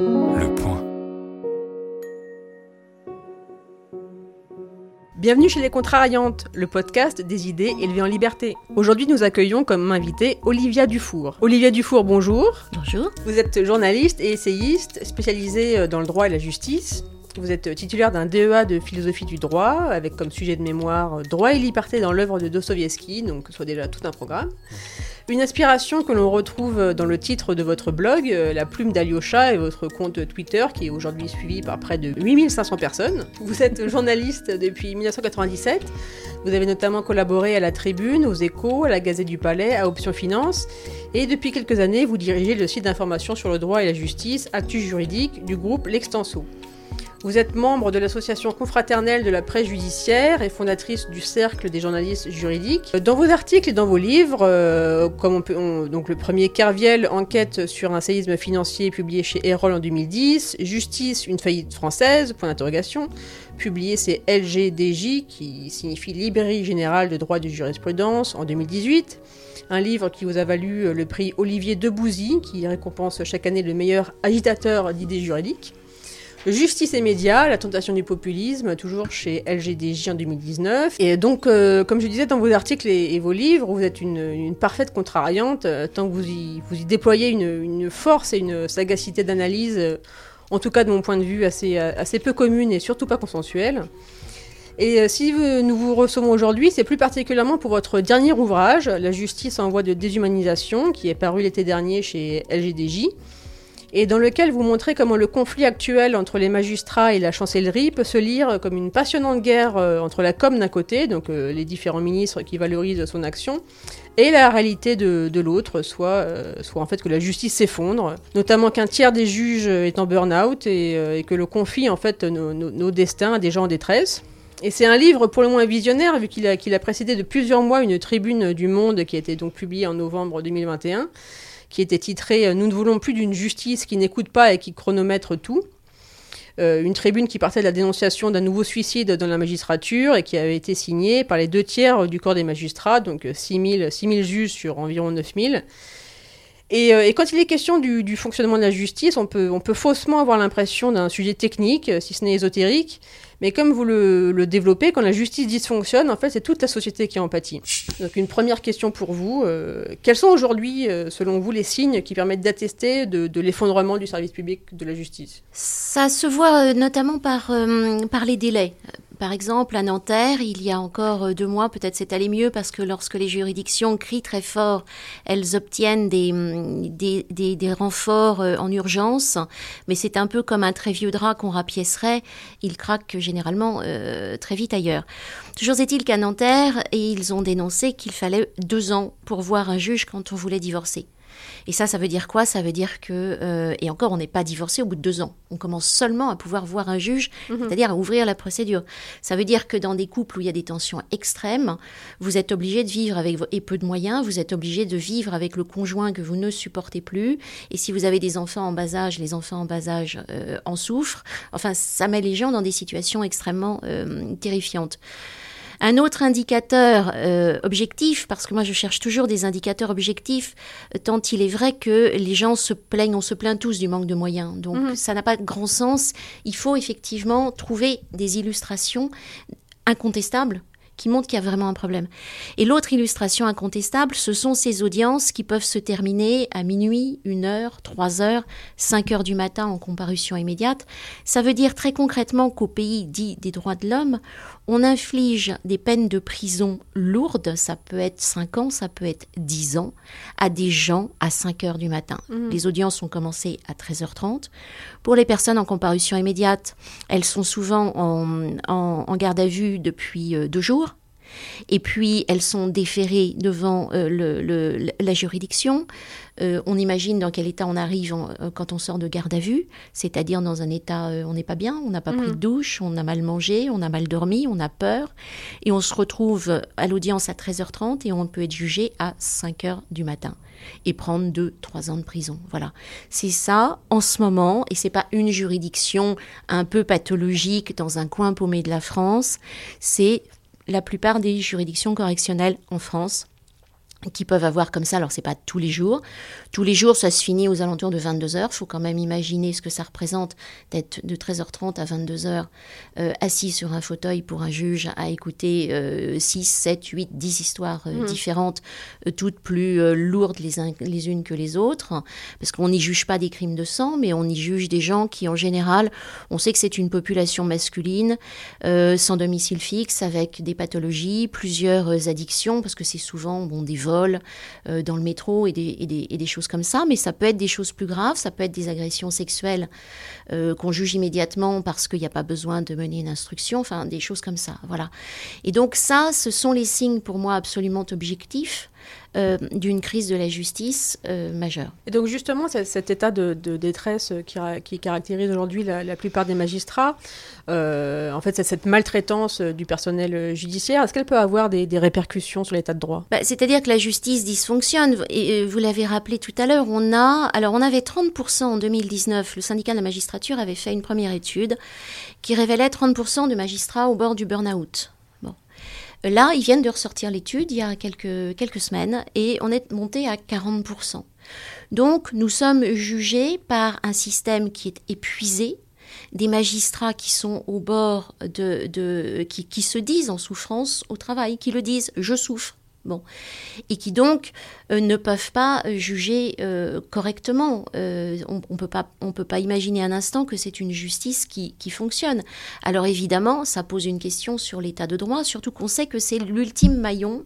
Le point. Bienvenue chez Les Contrariantes, le podcast des idées élevées en liberté. Aujourd'hui, nous accueillons comme invité Olivia Dufour. Olivia Dufour, bonjour. Bonjour. Vous êtes journaliste et essayiste spécialisée euh, dans le droit et la justice. Vous êtes titulaire d'un DEA de philosophie du droit, avec comme sujet de mémoire euh, Droit et liberté dans l'œuvre de Dostoevsky, donc soit déjà tout un programme. Une aspiration que l'on retrouve dans le titre de votre blog, euh, La plume d'Alyosha et votre compte Twitter, qui est aujourd'hui suivi par près de 8500 personnes. Vous êtes journaliste depuis 1997. Vous avez notamment collaboré à la Tribune, aux Échos, à la Gazette du Palais, à Option Finance. Et depuis quelques années, vous dirigez le site d'information sur le droit et la justice, Actu Juridique, du groupe L'Extenso. Vous êtes membre de l'association confraternelle de la presse judiciaire et fondatrice du Cercle des journalistes juridiques. Dans vos articles et dans vos livres, euh, comme on peut, on- donc le premier Kerviel, enquête sur un séisme financier publié chez Erol en 2010, Justice, une faillite française, point d'interrogation, publié c'est LGDJ, qui signifie Librairie Générale de Droit de Jurisprudence, en 2018. Un livre qui vous a valu le prix Olivier Debouzy, qui récompense chaque année le meilleur agitateur d'idées juridiques. Justice et médias, la tentation du populisme, toujours chez LGDJ en 2019. Et donc, euh, comme je disais dans vos articles et, vos livres, vous êtes une, parfaite contrariante, euh, tant que vous y, déployez une, force et une sagacité d'analyse, euh, en tout cas de mon point de vue, assez, peu commune et surtout pas consensuelle. Et si nous vous recevons aujourd'hui, c'est plus particulièrement pour votre dernier ouvrage, La justice en voie de déshumanisation, qui est paru l'été dernier chez LGDJ et dans lequel vous montrez comment le conflit actuel entre les magistrats et la chancellerie peut se lire comme une passionnante guerre euh, entre la com d'un côté, donc euh, les différents ministres qui valorisent son action, et la réalité de, de l'autre, soit, euh, soit en fait que la justice s'effondre, notamment qu'un tiers des juges est en burn-out et, que le confie en fait nos, destins à des gens en détresse. Et c'est un livre pour le moins visionnaire, vu qu'il a précédé de plusieurs mois une tribune du Monde qui a été donc publiée en novembre 2021 qui était titré euh, Nous ne voulons plus d'une justice qui n'écoute pas et qui chronomètre tout. Euh, une tribune qui partait de la dénonciation d'un nouveau suicide dans la magistrature et qui avait été signée par les deux tiers du corps des magistrats, donc 6000 6000 juges sur environ 9000. Et, euh, et quand il est question du, fonctionnement de la justice, on peut, faussement avoir l'impression d'un sujet technique, euh, si ce n'est ésotérique. Mais comme vous le, développez, quand la justice dysfonctionne, en fait, c'est toute la société qui en pâtit. Donc une première question pour vous. euh, quels sont aujourd'hui, selon vous, les signes qui permettent d'attester de, l'effondrement du service public de la justice? Ça se voit notamment par les délais. Par exemple, à Nanterre, il y a encore euh, deux mois, peut-être c'est allé mieux parce que lorsque les juridictions crient très fort, elles obtiennent des, hum, des, des renforts euh, en urgence, mais c'est un peu comme un très vieux drap qu'on rapiécerait, il craque généralement euh, très vite ailleurs. Toujours est-il qu'à Nanterre, ils ont dénoncé qu'il fallait deux ans pour voir un juge quand on voulait divorcer. Et ça, ça veut dire quoi? Ça veut dire que, euh, et encore, on n'est pas divorcé au bout de deux ans. On commence seulement à pouvoir voir un juge, c'est-à-dire à ouvrir la procédure. Ça veut dire que dans des couples où il y a des tensions extrêmes, vous êtes obligé de vivre avec vos, et peu de moyens, vous êtes obligé de vivre avec le conjoint que vous ne supportez plus. Et si vous avez des enfants en bas âge, les enfants en bas âge euh, en souffrent. Enfin, ça met les gens dans des situations extrêmement euh, terrifiantes. Un autre indicateur euh, objectif, parce que moi je cherche toujours des indicateurs objectifs, euh, tant il est vrai que les gens se plaignent, on se plaint tous du manque de moyens. Donc Mhm. ça n'a pas de grand sens. Il faut effectivement trouver des illustrations incontestables qui montrent qu'il y a vraiment un problème. Et l'autre illustration incontestable, ce sont ces audiences qui peuvent se terminer à minuit, une heure, trois heures, cinq heures du matin en comparution immédiate. Ça veut dire très concrètement qu'au pays dit des droits de l'homme, on inflige des peines de prison lourdes, ça peut être 5 ans, ça peut être 10 ans, à des gens à 5 heures du matin. Les audiences ont commencé à 13h30. Pour les personnes en comparution immédiate, elles sont souvent en, en- en garde à vue depuis euh, deux jours. Et puis, elles sont déférées devant euh, le- le- la juridiction. Euh, on imagine dans quel état on arrive en- euh, quand on sort de garde à vue, c'est-à-dire dans un état, euh, on n'est pas bien, on n'a pas pris de douche, on a mal mangé, on a mal dormi, on a peur, et on se retrouve à l'audience à 13h30 et on peut être jugé à 5h du matin et prendre 2-3 ans de prison. Voilà. C'est ça en ce moment, et c'est pas une juridiction un peu pathologique dans un coin paumé de la France, c'est la plupart des juridictions correctionnelles en France qui peuvent avoir comme ça, alors c'est pas tous les jours. Tous les jours, ça se finit aux alentours de 22 heures. Il faut quand même imaginer ce que ça représente d'être de 13h30 à 22 heures euh, assis sur un fauteuil pour un juge à écouter 6, 7, 8, 10 histoires euh, mmh. différentes, euh, toutes plus lourdes les, les unes que les autres. Parce qu'on n'y juge pas des crimes de sang, mais on y juge des gens qui, en général, on sait que c'est une population masculine, sans domicile fixe, avec des pathologies, plusieurs addictions, parce que c'est souvent bon, des euh, dans le métro et des, choses comme ça. Mais ça peut être des choses plus graves, ça peut être des agressions sexuelles euh, qu'on juge immédiatement parce qu'il n'y a pas besoin de mener une instruction, enfin des choses comme ça. Voilà. Et donc ça, ce sont les signes pour moi absolument objectifs euh, d'une crise de la justice euh, majeure. Et donc justement, cet état de, détresse qui, caractérise aujourd'hui la, plupart des magistrats, euh, en fait, c'est cette maltraitance du personnel judiciaire. Est-ce qu'elle peut avoir des, répercussions sur l'état de droit? Bah, C'est-à-dire que la justice dysfonctionne. Et vous l'avez rappelé tout à l'heure, on a, alors on avait 30% en 2019. Le syndicat de la magistrature avait fait une première étude qui révélait 30% de magistrats au bord du burn-out. Là, ils viennent de ressortir l'étude il y a quelques, semaines et on est monté à 40%. Donc, nous sommes jugés par un système qui est épuisé, des magistrats qui sont au bord de, qui, se disent en souffrance au travail, qui le disent je souffre, Bon. Et qui donc euh, ne peuvent pas euh, juger euh, correctement. on ne peut, peut pas imaginer un instant que c'est une justice qui, qui, fonctionne. Alors évidemment, ça pose une question sur l'état de droit, surtout qu'on sait que c'est l'ultime maillon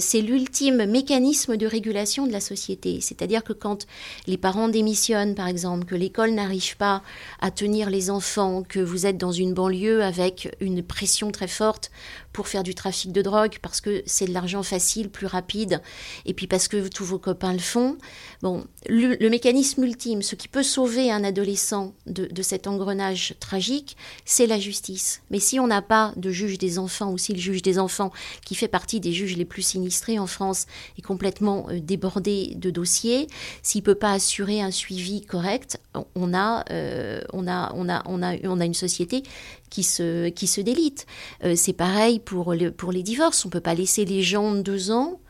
c'est l'ultime mécanisme de régulation de la société. C'est-à-dire que quand les parents démissionnent, par exemple, que l'école n'arrive pas à tenir les enfants, que vous êtes dans une banlieue avec une pression très forte pour faire du trafic de drogue parce que c'est de l'argent facile, plus rapide, et puis parce que tous vos copains le font. Bon, le, mécanisme ultime, ce qui peut sauver un adolescent de, de cet engrenage tragique, c'est la justice. Mais si on n'a pas de juge des enfants, ou si le juge des enfants, qui fait partie des juges les plus sinistré en France est complètement euh, débordé de dossiers, s'il peut pas assurer un suivi correct, on a, euh, on a, on a, on a, on a une société qui se, qui se délite. Euh, c'est pareil pour, pour les divorces. On peut pas laisser les gens deux ans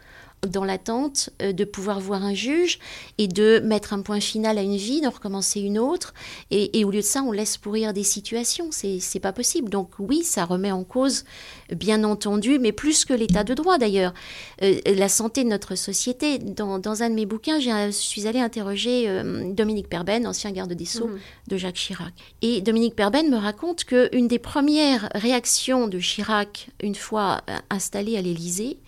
dans l'attente euh, de pouvoir voir un juge et de mettre un point final à une vie, d'en recommencer une autre. Et, au lieu de ça, on laisse pourrir des situations. C'est pas possible. Donc oui, ça remet en cause, bien entendu, mais plus que l'état de droit d'ailleurs, euh, la santé de notre société. Dans, un de mes bouquins, je suis allée interroger euh, Dominique Perben, ancien garde des Sceaux mhm. de Jacques Chirac. Et Dominique Perben me raconte qu'une des premières réactions de Chirac, une fois installé à l'Élysée,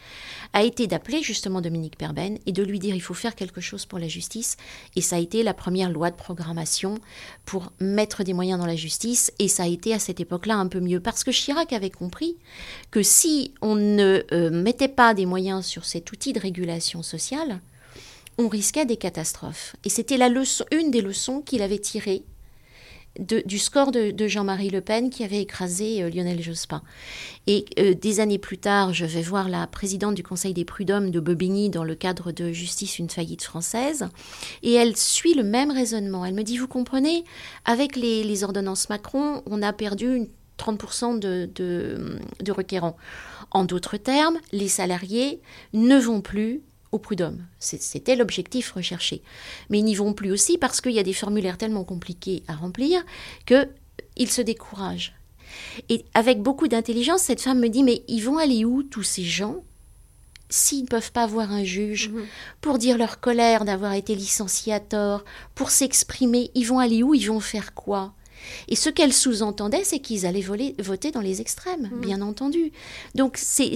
a été d'appeler justement Dominique Perben et de lui dire il faut faire quelque chose pour la justice. Et ça a été la première loi de programmation pour mettre des moyens dans la justice. Et ça a été à cette époque-là un peu mieux parce que Chirac avait compris que si on ne euh, mettait pas des moyens sur cet outil de régulation sociale, on risquait des catastrophes. Et c'était la leçon, une des leçons qu'il avait tirées du score de, Jean-Marie Le Pen qui avait écrasé euh, Lionel Jospin. Et euh, des années plus tard, je vais voir la présidente du Conseil des prud'hommes de Bobigny dans le cadre de Justice une faillite française, et elle suit le même raisonnement. Elle me dit, vous comprenez, avec les, ordonnances Macron, on a perdu 30% de, de requérants. En d'autres termes, les salariés ne vont plus au prud'homme. C'était l'objectif recherché. Mais ils n'y vont plus aussi parce qu'il y a des formulaires tellement compliqués à remplir qu'ils se découragent. Et avec beaucoup d'intelligence, cette femme me dit, mais ils vont aller où tous ces gens s'ils ne peuvent pas voir un juge mhm. pour dire leur colère d'avoir été licenciés à tort, pour s'exprimer, ils vont aller où Ils vont faire quoi? Et ce qu'elle sous-entendait, c'est qu'ils allaient voter dans les extrêmes, mmh. bien entendu. Donc c'est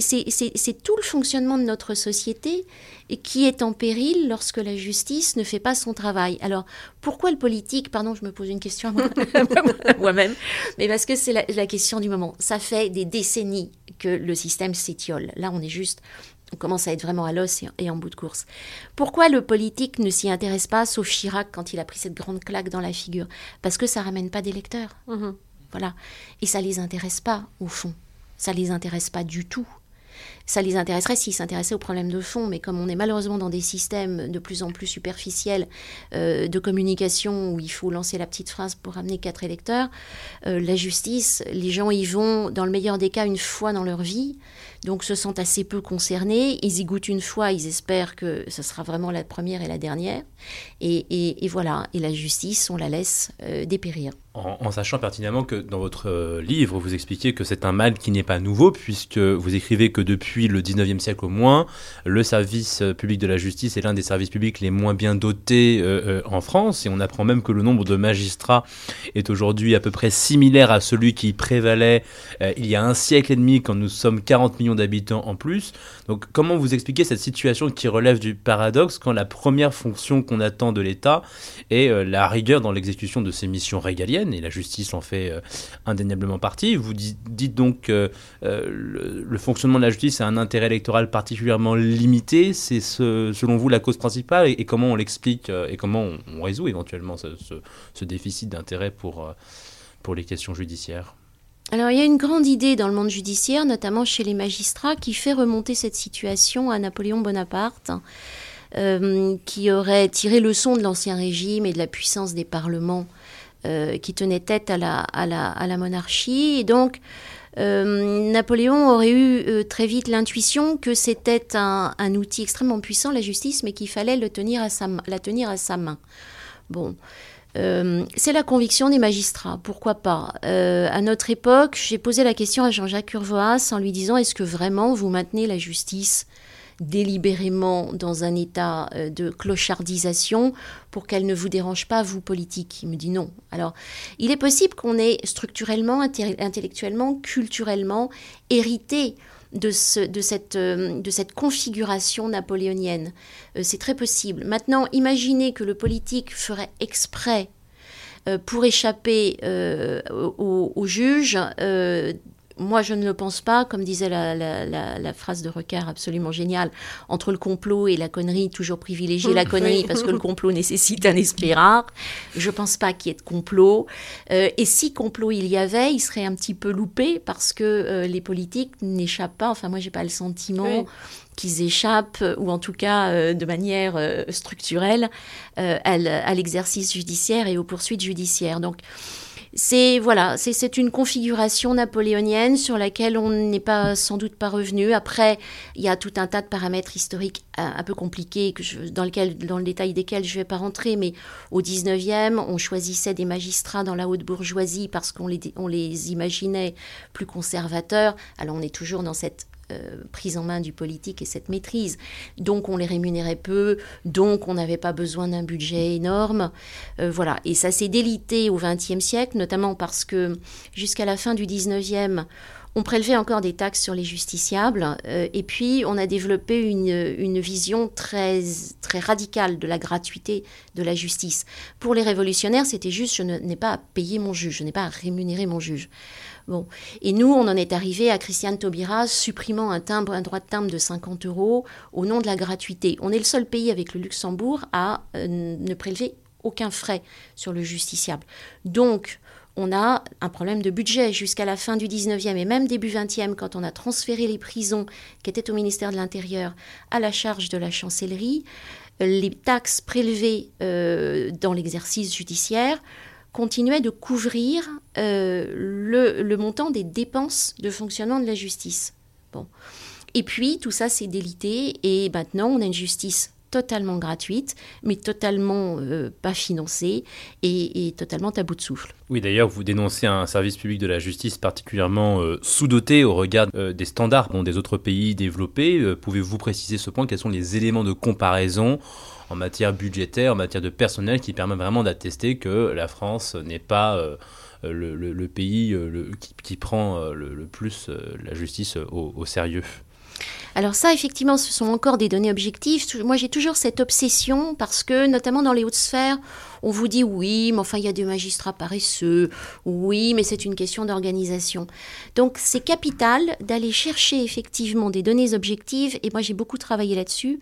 tout le fonctionnement de notre société qui est en péril lorsque la justice ne fait pas son travail. Alors pourquoi le politique Pardon, je me pose une question à moi-même, mais parce que c'est la, la question du moment. Ça fait des décennies que le système s'étiole. Là, on est juste on commence à être vraiment à l'os et en bout de course. Pourquoi le politique ne s'y intéresse pas, sauf Chirac quand il a pris cette grande claque dans la figure? Parce que ça ramène pas d'électeurs. Mhm. Voilà. Et ça les intéresse pas, au fond. Ça les intéresse pas du tout. ça les intéresserait s'ils s'intéressaient aux problèmes de fond, mais comme on est malheureusement dans des systèmes de plus en plus superficiels euh, de communication où il faut lancer la petite phrase pour amener quatre électeurs, euh, la justice, les gens y vont dans le meilleur des cas une fois dans leur vie, donc se sentent assez peu concernés, ils y goûtent une fois, ils espèrent que ce sera vraiment la première et la dernière, et, voilà, et la justice, on la laisse euh, dépérir en, sachant pertinemment que dans votre euh, livre, vous expliquez que c'est un mal qui n'est pas nouveau, puisque vous écrivez que depuis le 19e siècle au moins, le service euh, public de la justice est l'un des services publics les moins bien dotés euh, en France, et on apprend même que le nombre de magistrats est aujourd'hui à peu près similaire à celui qui prévalait il y a un siècle et demi quand nous sommes 40 millions d'habitants en plus. Donc comment vous expliquez cette situation qui relève du paradoxe quand la première fonction qu'on attend de l'État est la rigueur dans l'exécution de ses missions régaliennes? Et la justice en fait euh, indéniablement partie. Vous dites donc que euh, le, fonctionnement de la justice a un intérêt électoral particulièrement limité. C'est selon vous la cause principale et, comment on l'explique euh, et comment on, résout éventuellement ce, déficit d'intérêt pour, pour les questions judiciaires? Alors il y a une grande idée dans le monde judiciaire, notamment chez les magistrats, qui fait remonter cette situation à Napoléon Bonaparte, qui aurait tiré leçon de l'Ancien Régime et de la puissance des parlements qui tenait tête à la, monarchie. Et donc, euh, Napoléon aurait eu euh, très vite l'intuition que c'était un, un, outil extrêmement puissant, la justice, mais qu'il fallait la tenir à sa main. Bon. c'est la conviction des magistrats, pourquoi pas. à notre époque, j'ai posé la question à Jean-Jacques Urvoas en lui disant est-ce que vraiment vous maintenez la justice délibérément dans un état euh, de clochardisation pour qu'elle ne vous dérange pas, vous, politique Il me dit non. Alors, il est possible qu'on ait structurellement, intellectuellement, culturellement hérité de, ce, euh, cette configuration napoléonienne. Euh, c'est très possible. Maintenant, imaginez que le politique ferait exprès pour échapper aux au juges moi, je ne le pense pas, comme disait la, phrase de Recard absolument géniale, entre le complot et la connerie, toujours privilégier la connerie parce que le complot nécessite un esprit rare. Je ne pense pas qu'il y ait de complot. Euh, et si complot il y avait, il serait un petit peu loupé parce que euh, les politiques n'échappent pas, enfin moi, j'ai pas le sentiment... qu'ils échappent, ou en tout cas euh, de manière structurelle, à l'exercice judiciaire et aux poursuites judiciaires. Donc, c'est voilà, c'est une configuration napoléonienne sur laquelle on n'est pas sans doute pas revenu. Après, il y a tout un tas de paramètres historiques euh, un, peu compliqués dans, lequel, dans le détail desquels je ne vais pas rentrer, mais au 19e, on choisissait des magistrats dans la haute bourgeoisie parce qu'on les, on les imaginait plus conservateurs. Alors on est toujours dans cette euh, prise en main du politique et cette maîtrise. Donc on les rémunérait peu, donc on n'avait pas besoin d'un budget énorme. Euh, voilà, et ça s'est délité au XXe siècle, notamment parce que jusqu'à la fin du XIXe, on prélevait encore des taxes sur les justiciables, euh, et puis on a développé une, une, vision très, très radicale de la gratuité de la justice. Pour les révolutionnaires, c'était juste je n'ai pas à payer mon juge, je n'ai pas à rémunérer mon juge. Bon. Et nous, on en est arrivé à Christiane Taubira supprimant un, timbre, un droit de timbre de 50 euros au nom de la gratuité. On est le seul pays avec le Luxembourg à euh, ne prélever aucun frais sur le justiciable. Donc, on a un problème de budget jusqu'à la fin du 19e et même début 20e, quand on a transféré les prisons qui étaient au ministère de l'Intérieur à la charge de la chancellerie, les taxes prélevées euh, dans l'exercice judiciaire continuait de couvrir euh, le, montant des dépenses de fonctionnement de la justice. Bon. Et puis, tout ça s'est délité et maintenant, on a une justice totalement gratuite, mais totalement euh, pas financée et, totalement à bout de souffle. Oui, d'ailleurs, vous dénoncez un service public de la justice particulièrement euh, sous-doté au regard des standards des autres pays développés. Pouvez-vous préciser ce point? Quels sont les éléments de comparaison en matière budgétaire, en matière de personnel, qui permet vraiment d'attester que la France n'est pas euh, le, pays euh, qui, prend euh, le, plus la justice au, sérieux. Alors ça, effectivement, ce sont encore des données objectives. Moi, j'ai toujours cette obsession parce que, notamment dans les hautes sphères, on vous dit oui, mais enfin, il y a des magistrats paresseux. Oui, mais c'est une question d'organisation. Donc, c'est capital d'aller chercher effectivement des données objectives. Et moi, j'ai beaucoup travaillé là-dessus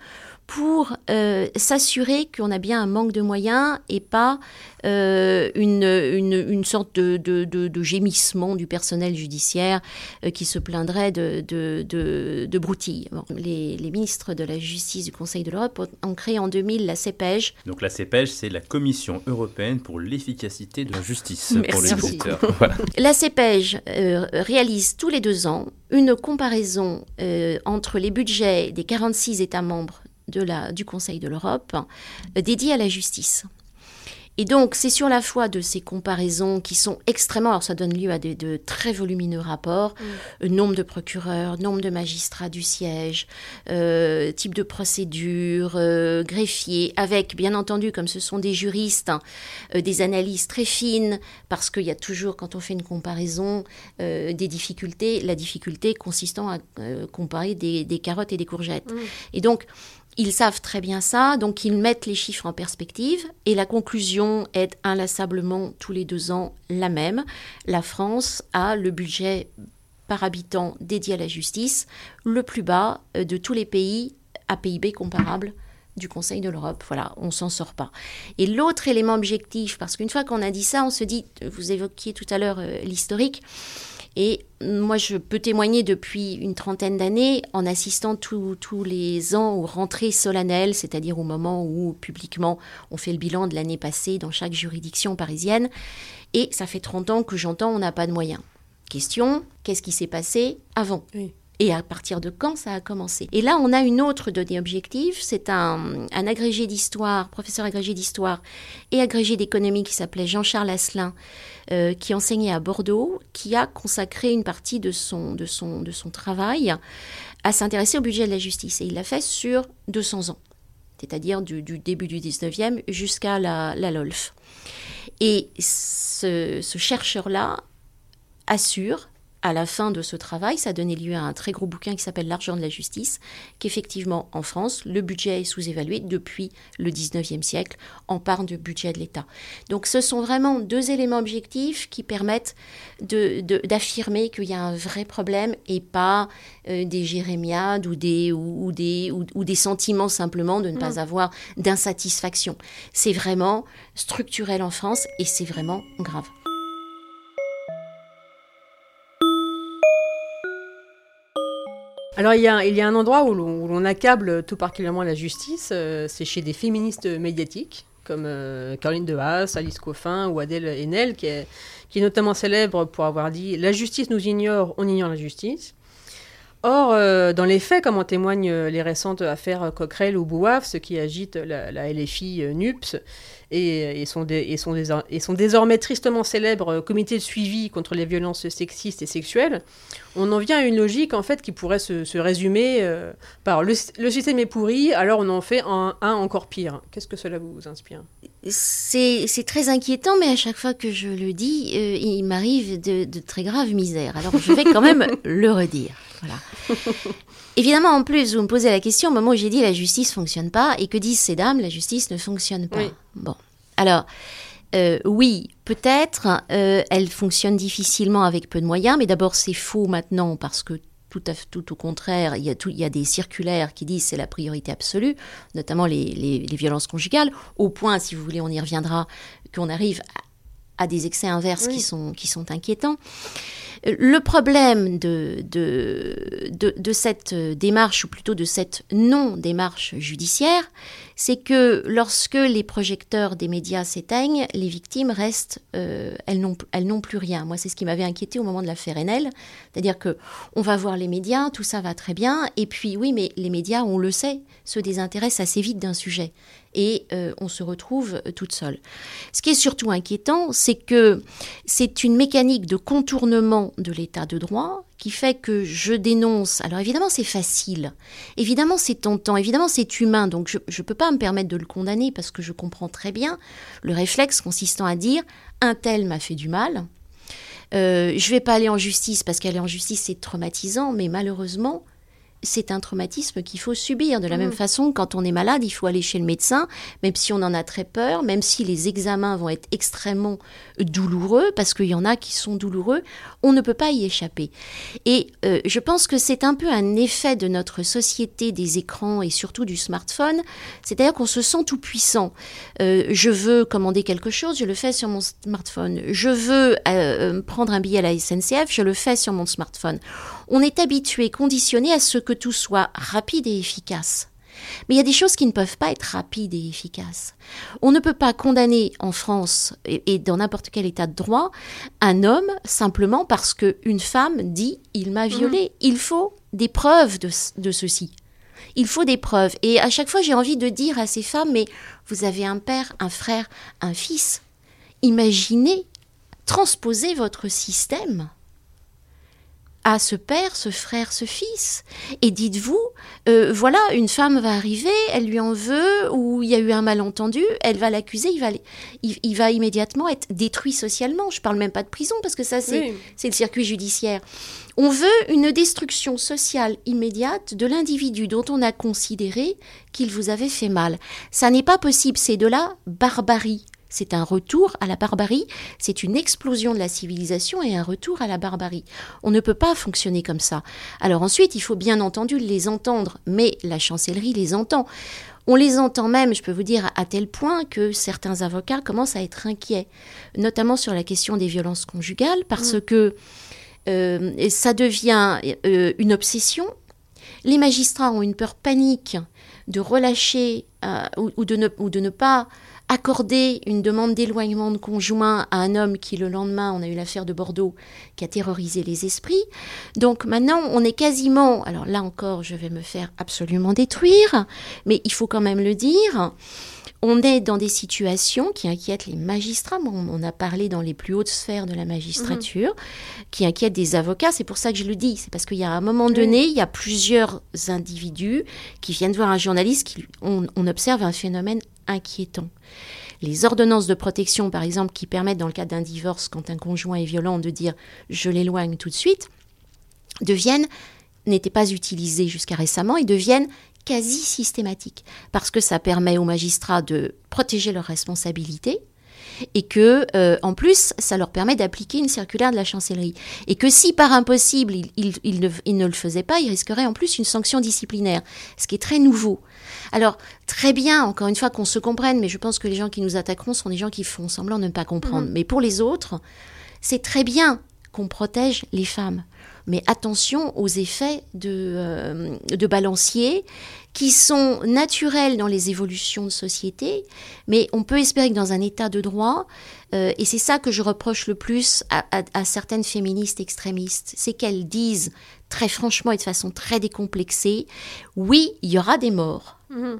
pour euh, s'assurer qu'on a bien un manque de moyens et pas euh, une, une, sorte de, de, de, gémissement du personnel judiciaire euh, qui se plaindrait de, de, broutilles. les, les, ministres de la Justice du Conseil de l'Europe ont créé en 2000 la CEPEJ. Donc la CEPEJ, c'est la Commission européenne pour l'efficacité de la justice pour les visiteurs. La CEPEJ réalise tous les deux ans une comparaison entre les budgets des 46 États membres de la, du Conseil de l'Europe euh, dédié à la justice. Et donc, c'est sur la foi de ces comparaisons qui sont extrêmement. Alors, ça donne lieu à de très volumineux rapports euh, nombre de procureurs, nombre de magistrats du siège, euh, type de procédure, greffier, avec, bien entendu, comme ce sont des juristes, hein, des analyses très fines, parce qu'il y a toujours, quand on fait une comparaison, des difficultés. La difficulté consistant à comparer des, carottes et des courgettes. Et donc, ils savent très bien ça, donc ils mettent les chiffres en perspective et la conclusion est inlassablement tous les deux ans la même. La France a le budget par habitant dédié à la justice le plus bas euh, de tous les pays à PIB comparable du Conseil de l'Europe. Voilà, on s'en sort pas. Et l'autre élément objectif, parce qu'une fois qu'on a dit ça, on se dit, vous évoquiez tout à l'heure euh, l'historique, et moi, je peux témoigner depuis une trentaine d'années en assistant tous les ans aux rentrées solennelles, c'est-à-dire au moment où publiquement on fait le bilan de l'année passée dans chaque juridiction parisienne. Et ça fait 30 ans que j'entends on n'a pas de moyens. Question, qu'est-ce qui s'est passé avant? Et à partir de quand ça a commencé? Et là, on a une autre donnée objective, c'est un, agrégé d'histoire, professeur agrégé d'histoire et agrégé d'économie qui s'appelait Jean-Charles Asselin, euh, qui enseignait à Bordeaux, qui a consacré une partie de son, de son, de son travail à s'intéresser au budget de la justice. Et il l'a fait sur 200 ans, c'est-à-dire du, début du 19e jusqu'à la, la LOLF. Et ce, ce chercheur-là assure à la fin de ce travail, ça a donné lieu à un très gros bouquin qui s'appelle L'argent de la justice, qu'effectivement, en France, le budget est sous-évalué depuis le 19e siècle. On parle du budget de l'État. Donc ce sont vraiment deux éléments objectifs qui permettent d'affirmer qu'il y a un vrai problème et pas euh, des jérémiades ou des, ou, des, ou, des sentiments simplement de ne pas avoir d'insatisfaction. C'est vraiment structurel en France et c'est vraiment grave. Alors il y, a, il y a un endroit où l'on accable tout particulièrement la justice, euh, c'est chez des féministes médiatiques comme euh, Caroline de Haas, Alice Coffin ou Adèle Haenel, qui est, qui est notamment célèbre pour avoir dit La justice nous ignore, on ignore la justice. Or, euh, dans les faits, comme en témoignent les récentes affaires Coquerel ou Bouaf, ce qui agite la, la LFI NUPS, et, sont son, désormais tristement célèbre comité de suivi contre les violences sexistes et sexuelles, on en vient à une logique en fait qui pourrait se, résumer euh, par le, système est pourri, alors on en fait un, encore pire. Qu'est-ce que cela vous inspire? C'est, très inquiétant, mais à chaque fois que je le dis, euh, il m'arrive de, de, très graves misères. Alors je vais quand même le redire. Voilà. Évidemment, en plus, vous me posez la question au moment où j'ai dit la justice fonctionne pas, et que disent ces dames, la justice ne fonctionne pas. Bon, alors, euh, oui, peut-être, euh, elle fonctionne difficilement avec peu de moyens, mais d'abord c'est faux maintenant parce que tout, à, tout au contraire, il y, a il y a des circulaires qui disent c'est la priorité absolue, notamment les, violences conjugales, au point, si vous voulez, on y reviendra, qu'on arrive à, des excès inverses qui, sont, qui sont inquiétants. Le problème de, de, cette démarche, ou plutôt de cette non-démarche judiciaire, c'est que lorsque les projecteurs des médias s'éteignent, les victimes restent, euh, elles n'ont plus rien. Moi, c'est ce qui m'avait inquiété au moment de l'affaire Enel, c'est-à-dire que on va voir les médias, tout ça va très bien, et puis oui, mais les médias, on le sait, se désintéressent assez vite d'un sujet et euh, on se retrouve euh, toute seule. Ce qui est surtout inquiétant, c'est que c'est une mécanique de contournement de l'état de droit qui fait que je dénonce. Alors évidemment, c'est facile, évidemment, c'est tentant, évidemment, c'est humain, donc je ne peux pas me permettre de le condamner parce que je comprends très bien le réflexe consistant à dire un tel m'a fait du mal. Euh, je vais pas aller en justice parce qu'aller en justice c'est traumatisant, mais malheureusement, c'est un traumatisme qu'il faut subir. De la même façon, quand on est malade, il faut aller chez le médecin, même si on en a très peur, même si les examens vont être extrêmement douloureux, parce qu'il y en a qui sont douloureux, on ne peut pas y échapper. Et euh, je pense que c'est un peu un effet de notre société des écrans et surtout du smartphone, c'est-à-dire qu'on se sent tout puissant. Euh, je veux commander quelque chose, je le fais sur mon smartphone. Je veux euh, prendre un billet à la SNCF, je le fais sur mon smartphone. On est habitué, conditionné à ce que tout soit rapide et efficace. Mais il y a des choses qui ne peuvent pas être rapides et efficaces. On ne peut pas condamner en France et, dans n'importe quel état de droit un homme simplement parce qu'une femme dit il m'a violé. Mhm. Il faut des preuves de, de ceci. Il faut des preuves. Et à chaque fois, j'ai envie de dire à ces femmes, mais vous avez un père, un frère, un fils. Imaginez, transposez votre système à ce père, ce frère, ce fils. Et dites-vous, euh, voilà, une femme va arriver, elle lui en veut, ou il y a eu un malentendu, elle va l'accuser, il va, il, va immédiatement être détruit socialement. Je parle même pas de prison, parce que ça, c'est le circuit judiciaire. On veut une destruction sociale immédiate de l'individu dont on a considéré qu'il vous avait fait mal. Ça n'est pas possible, c'est de la barbarie c'est un retour à la barbarie, c'est une explosion de la civilisation et un retour à la barbarie. On ne peut pas fonctionner comme ça. Alors ensuite, il faut bien entendu les entendre, mais la chancellerie les entend. On les entend même, je peux vous dire, à tel point que certains avocats commencent à être inquiets, notamment sur la question des violences conjugales, parce mm. que euh, ça devient euh, une obsession. Les magistrats ont une peur panique de relâcher euh, ou, de ne, ou de ne pas accorder une demande d'éloignement de conjoint à un homme qui, le lendemain, on a eu l'affaire de Bordeaux, qui a terrorisé les esprits. Donc maintenant, on est quasiment, alors là encore, je vais me faire absolument détruire, mais il faut quand même le dire, on est dans des situations qui inquiètent les magistrats. on a parlé dans les plus hautes sphères de la magistrature, mhm. qui inquiètent des avocats. C'est pour ça que je le dis. C'est parce qu'il y a un moment donné, il y a plusieurs individus qui viennent voir un journaliste, qui, on observe un phénomène inquiétant. Les ordonnances de protection, par exemple, qui permettent, dans le cas d'un divorce, quand un conjoint est violent, de dire je l'éloigne tout de suite, deviennent, n'étaient pas utilisées jusqu'à récemment et deviennent quasi systématiques. Parce que ça permet aux magistrats de protéger leurs responsabilités, et que euh, en plus ça leur permet d'appliquer une circulaire de la chancellerie et que si par impossible ils, ne, ne, le faisaient pas, ils risqueraient en plus une sanction disciplinaire, ce qui est très nouveau. Alors, très bien, encore une fois, qu'on se comprenne, mais je pense que les gens qui nous attaqueront sont des gens qui font semblant de ne pas comprendre. Mhm. Mais pour les autres, c'est très bien qu'on protège les femmes. Mais attention aux effets de, euh, de balancier qui sont naturels dans les évolutions de société, mais on peut espérer que dans un état de droit, euh, et c'est ça que je reproche le plus à certaines féministes extrémistes, c'est qu'elles disent très franchement et de façon très décomplexée, oui, il y aura des morts. Mhm.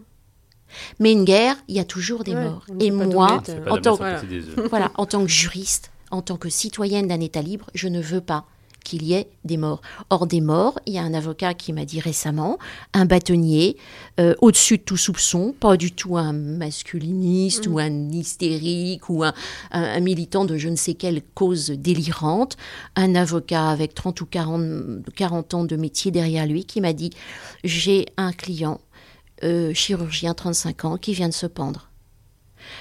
Mais une guerre, il y a toujours des morts. Et moi, en tant, voilà, en tant que juriste, en tant que citoyenne d'un État libre, je ne veux pas qu'il y ait des morts. Or, des morts, il y a un avocat qui m'a dit récemment, un bâtonnier, euh, au-dessus de tout soupçon, pas du tout un masculiniste ou mm. un hystérique ou un, militant de je ne sais quelle cause délirante, un avocat avec 30 ou 40, 40 ans de métier derrière lui qui m'a dit, j'ai un client, euh, chirurgien 35 ans, qui vient de se pendre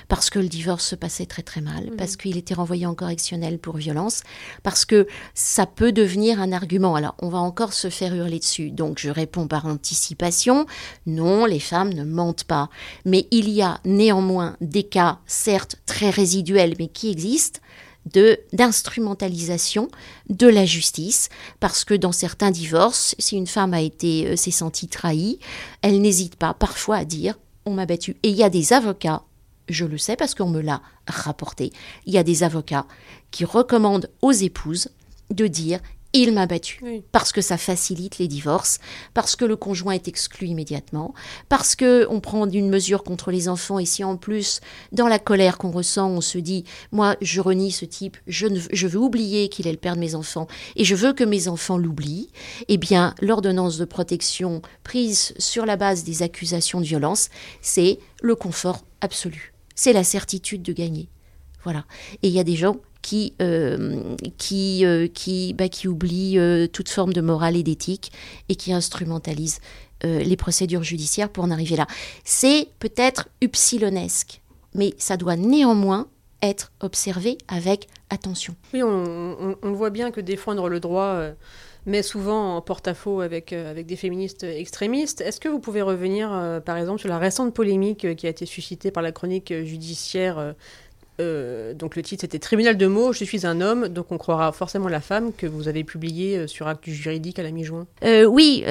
parce que le divorce se passait très très mal, mhm. parce qu'il était renvoyé en correctionnel pour violence, parce que ça peut devenir un argument. Alors on va encore se faire hurler dessus. Donc je réponds par anticipation, non, les femmes ne mentent pas. Mais il y a néanmoins des cas, certes très résiduels, mais qui existent, de d'instrumentalisation de la justice parce que dans certains divorces si une femme a été euh, s'est sentie trahie elle n'hésite pas parfois à dire on m'a battu et il y a des avocats je le sais parce qu'on me l'a rapporté. Il y a des avocats qui recommandent aux épouses de dire il m'a battu parce que ça facilite les divorces, parce que le conjoint est exclu immédiatement, parce que on prend une mesure contre les enfants et si en plus dans la colère qu'on ressent on se dit moi je renie ce type, je, ne, je veux oublier qu'il est le père de mes enfants et je veux que mes enfants l'oublient, eh bien l'ordonnance de protection prise sur la base des accusations de violence, c'est le confort absolu c'est la certitude de gagner. Voilà. Et il y a des gens qui, qui, qui, bah, qui oublie toute forme de morale et d'éthique et qui instrumentalise les procédures judiciaires pour en arriver là. C'est peut-être upsilonesque, mais ça doit néanmoins être observé avec attention. Oui, on, voit bien que défendre le droit met souvent en porte-à-faux avec, euh, avec des féministes extrémistes. Est-ce que vous pouvez revenir, euh, par exemple, sur la récente polémique euh, qui a été suscitée par la chronique judiciaire euh, donc le titre c'était Tribunal de mots, je suis un homme, donc on croira forcément la femme que vous avez publié euh, sur Acte juridique à la mi-juin. Euh, oui,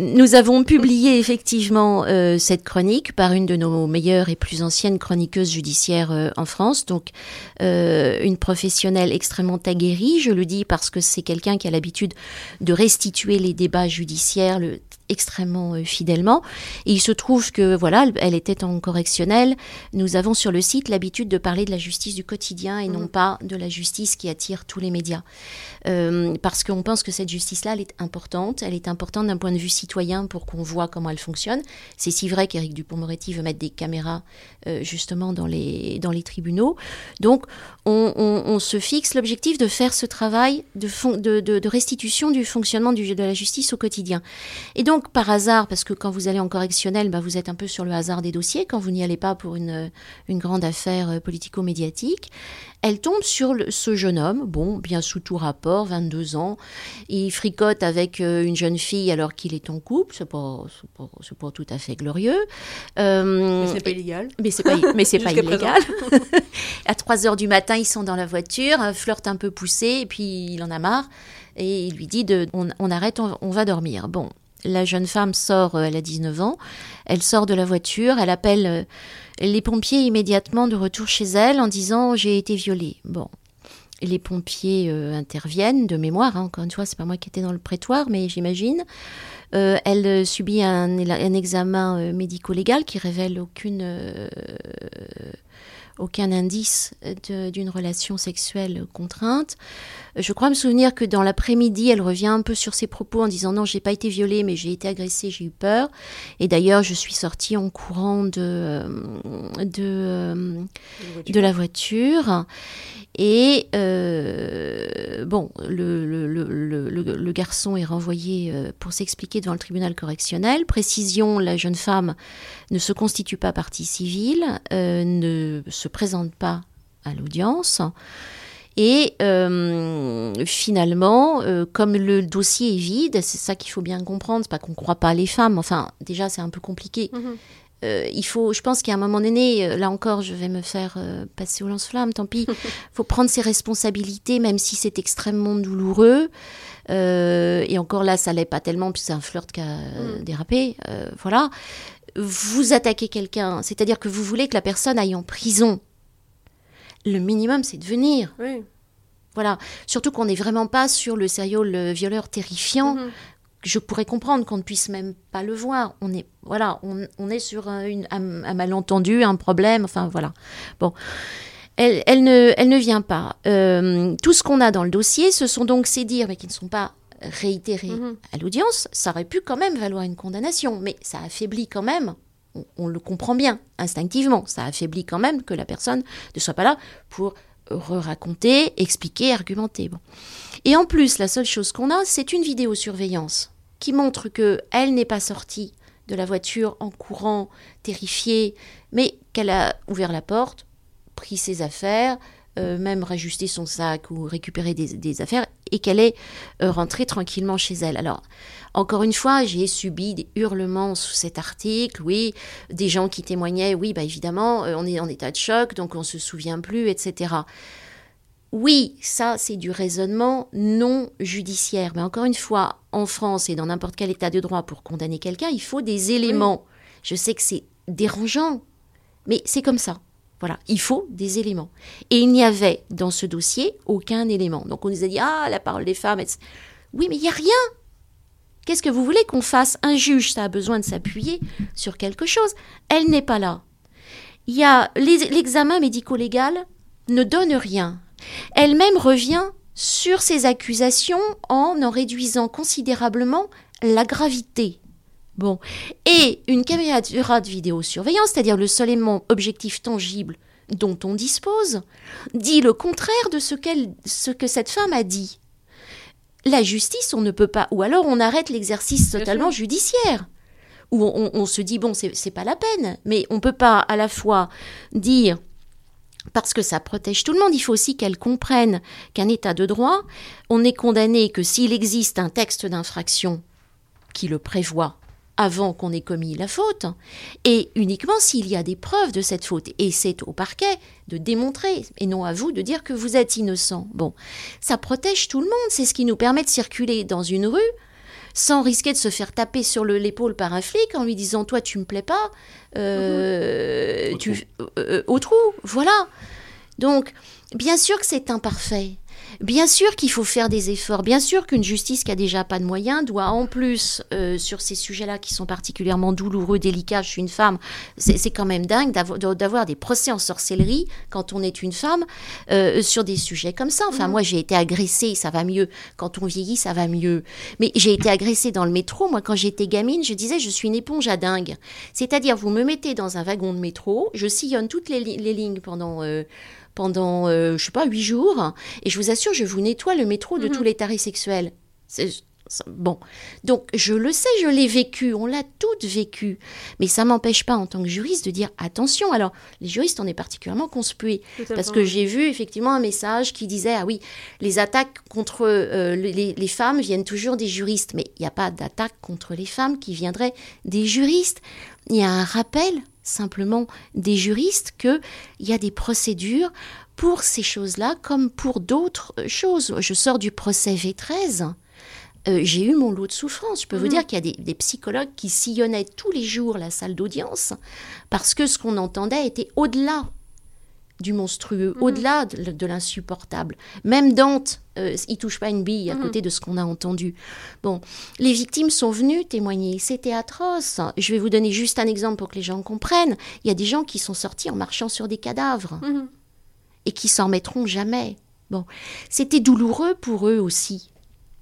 nous avons publié effectivement cette chronique par une de nos meilleures et plus anciennes chroniqueuses judiciaires en France, donc une professionnelle extrêmement aguerrie, je le dis parce que c'est quelqu'un qui a l'habitude de restituer les débats judiciaires, extrêmement euh, fidèlement. Et il se trouve que, voilà, elle était en correctionnel. Nous avons sur le site l'habitude de parler de la justice du quotidien et non mmh. pas de la justice qui attire tous les médias. Euh, parce qu'on pense que cette justice-là, elle est importante. Elle est importante d'un point de vue citoyen pour qu'on voit comment elle fonctionne. C'est si vrai qu'Éric Dupont-Moretti veut mettre des caméras euh, justement dans les, dans les tribunaux. Donc, on, se fixe l'objectif de faire ce travail de, de, de, restitution du fonctionnement du, de la justice au quotidien. Et donc, par hasard, parce que quand vous allez en correctionnel, bah, vous êtes un peu sur le hasard des dossiers, quand vous n'y allez pas pour une, une grande affaire euh, politico-médiatique, elle tombe sur ce jeune homme, bon, bien sous tout rapport, 22 ans. Il fricote avec euh, une jeune fille alors qu'il est en couple. C'est pas, pas, tout à fait glorieux. Euh, mais c'est pas illégal. Mais c'est pas, mais pas illégal. à 3 heures du matin, ils sont dans la voiture, un flirt un peu poussé, et puis il en a marre. Et il lui dit de, on, arrête, on, va dormir. Bon, la jeune femme sort, euh, elle a 19 ans, elle sort de la voiture, elle appelle les pompiers immédiatement de retour chez elle en disant j'ai été violée. Bon, les pompiers euh, interviennent de mémoire. Hein, encore une fois, c'est pas moi qui étais dans le prétoire, mais j'imagine. Euh, elle subit un, examen euh, médico-légal qui révèle aucune aucun indice d'une relation sexuelle contrainte. Je crois me souvenir que dans l'après-midi, elle revient un peu sur ses propos en disant non, j'ai pas été violée, mais j'ai été agressée, j'ai eu peur. Et d'ailleurs, je suis sortie en courant de, de, de la voiture. Et euh, bon, le, garçon est renvoyé euh, pour s'expliquer devant le tribunal correctionnel. Précision, la jeune femme ne se constitue pas partie civile, euh, ne se présente pas à l'audience. Et finalement, comme le dossier est vide, c'est ça qu'il faut bien comprendre, c'est pas qu'on ne croit pas les femmes, enfin déjà c'est un peu compliqué. Mm-hmm. Euh, il faut, je pense qu'à un moment donné, euh, là encore, je vais me faire euh, passer au lance-flamme, tant pis. Il faut prendre ses responsabilités, même si c'est extrêmement douloureux. et encore là, ça l'est pas tellement, puis c'est un flirt qui a mm. dérapé. voilà. Vous attaquez quelqu'un, c'est-à-dire que vous voulez que la personne aille en prison. Le minimum, c'est de venir. Voilà. Surtout qu'on n'est vraiment pas sur le serial violeur terrifiant mm-hmm je pourrais comprendre qu'on ne puisse même pas le voir. On est, voilà, on, est sur un, malentendu, un problème, enfin voilà. Bon. Elle, elle, ne, elle ne vient pas. Euh, tout ce qu'on a dans le dossier, ce sont donc ces dires, mais qui ne sont pas réitérés mhm. à l'audience. Ça aurait pu quand même valoir une condamnation, mais ça affaiblit quand même, on, le comprend bien instinctivement, ça affaiblit quand même que la personne ne soit pas là pour re-raconter, expliquer, argumenter. Bon. Et en plus, la seule chose qu'on a, c'est une vidéosurveillance qui montre que elle n'est pas sortie de la voiture en courant, terrifiée, mais qu'elle a ouvert la porte, pris ses affaires, euh, même rajusté son sac ou récupéré des, affaires, et qu'elle est euh, rentrée tranquillement chez elle. Alors, encore une fois, j'ai subi des hurlements sous cet article, oui, des gens qui témoignaient, oui, bah évidemment, euh, on est en état de choc, donc on ne se souvient plus, etc. Oui, ça, c'est du raisonnement non judiciaire. Mais encore une fois, en France et dans n'importe quel état de droit, pour condamner quelqu'un, il faut des éléments. Je sais que c'est dérangeant, mais c'est comme ça. Voilà, il faut des éléments. Et il n'y avait dans ce dossier aucun élément. Donc on nous a dit, ah, la parole des femmes. Oui, mais il n'y a rien. Qu'est-ce que vous voulez qu'on fasse? Un juge, ça a besoin de s'appuyer sur quelque chose. Elle n'est pas là. Il y a l'examen médico-légal ne donne rien. Elle-même revient sur ces accusations en en réduisant considérablement la gravité. Bon. Et une caméra de vidéosurveillance, c'est-à-dire le seul élément objectif tangible dont on dispose dit le contraire de ce, ce que cette femme a dit. La justice, on ne peut pas, ou alors on arrête l'exercice totalement judiciaire où on, se dit bon c'est pas la peine mais on peut pas à la fois dire parce que ça protège tout le monde. Il faut aussi qu'elle comprenne qu'un état de droit, on est condamné que s'il existe un texte d'infraction qui le prévoit avant qu'on ait commis la faute, et uniquement s'il y a des preuves de cette faute. Et c'est au parquet de démontrer, et non à vous de dire que vous êtes innocent. Bon, ça protège tout le monde, c'est ce qui nous permet de circuler dans une rue sans risquer de se faire taper sur l'épaule par un flic en lui disant toi tu me plais pas, euh, au, tu, trou. Euh, au trou, voilà. Donc, bien sûr que c'est imparfait. Bien sûr qu'il faut faire des efforts. Bien sûr qu'une justice qui a déjà pas de moyens doit, en plus, euh, sur ces sujets-là qui sont particulièrement douloureux, délicats, je suis une femme, c'est quand même dingue d'avoir des procès en sorcellerie quand on est une femme euh, sur des sujets comme ça. Enfin, mmh. moi, j'ai été agressée, ça va mieux. Quand on vieillit, ça va mieux. Mais j'ai été agressée dans le métro. Moi, quand j'étais gamine, je disais, je suis une éponge à dingue. C'est-à-dire, vous me mettez dans un wagon de métro, je sillonne toutes les, lignes pendant... Euh, pendant, euh, je sais pas, huit jours, et je vous assure, je vous nettoie le métro de mhm. tous les tarés sexuels. Bon, donc je le sais, je l'ai vécu, on l'a toutes vécu, mais ça m'empêche pas en tant que juriste de dire attention. Alors, les juristes, on est particulièrement conspués, parce que j'ai vu effectivement un message qui disait ah oui, les attaques contre euh, les, les, femmes viennent toujours des juristes, mais il n'y a pas d'attaque contre les femmes qui viendraient des juristes. Il y a un rappel simplement des juristes qu'il y a des procédures pour ces choses-là comme pour d'autres choses. Je sors du procès V13. Euh, j'ai eu mon lot de souffrance. Je peux vous mhm. dire qu'il y a des, psychologues qui sillonnaient tous les jours la salle d'audience parce que ce qu'on entendait était au-delà du monstrueux, mhm. au-delà de, l'insupportable. Même Dante, euh, il touche pas une bille à mhm. côté de ce qu'on a entendu. Bon, les victimes sont venues témoigner, c'était atroce. Je vais vous donner juste un exemple pour que les gens comprennent. Il y a des gens qui sont sortis en marchant sur des cadavres mhm. et qui s'en remettront jamais. Bon, c'était douloureux pour eux aussi.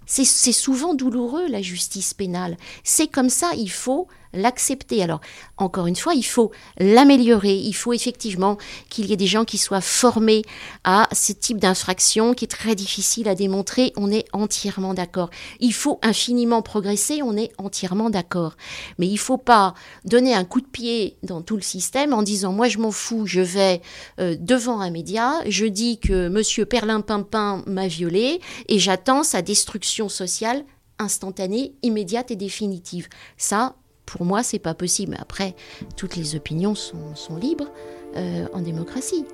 C'est souvent douloureux la justice pénale. C'est comme ça, il faut l'accepter. Alors, encore une fois, il faut l'améliorer. Il faut effectivement qu'il y ait des gens qui soient formés à ce type d'infraction qui est très difficile à démontrer. On est entièrement d'accord. Il faut infiniment progresser. On est entièrement d'accord. Mais il ne faut pas donner un coup de pied dans tout le système en disant moi je m'en fous, je vais euh, devant un média, je dis que Monsieur Perlin-Pimpin m'a violé et j'attends sa destruction sociale instantanée, immédiate et définitive. Ça, pour moi, c'est pas possible. Après, toutes les opinions sont, libres euh, en démocratie.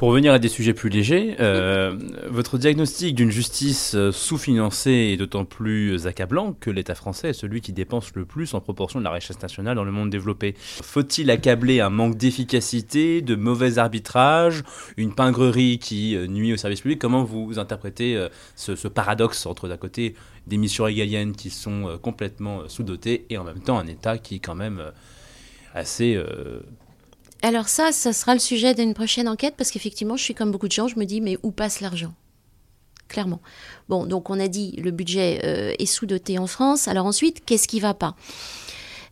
Pour revenir à des sujets plus légers, euh, votre diagnostic d'une justice euh, sous-financée est d'autant plus accablant que l'État français est celui qui dépense le plus en proportion de la richesse nationale dans le monde développé. Faut-il accabler un manque d'efficacité, de mauvais arbitrage, une pingrerie qui euh, nuit au service public? Comment vous interprétez ce, ce paradoxe entre d'un côté des missions régaliennes qui sont complètement sous-dotées et en même temps un État qui est quand même assez alors ça, ça sera le sujet d'une prochaine enquête parce qu'effectivement, je suis comme beaucoup de gens, je me dis mais où passe l'argent? Clairement. Bon, donc on a dit le budget euh, est sous-doté en France. Alors ensuite, qu'est-ce qui va pas?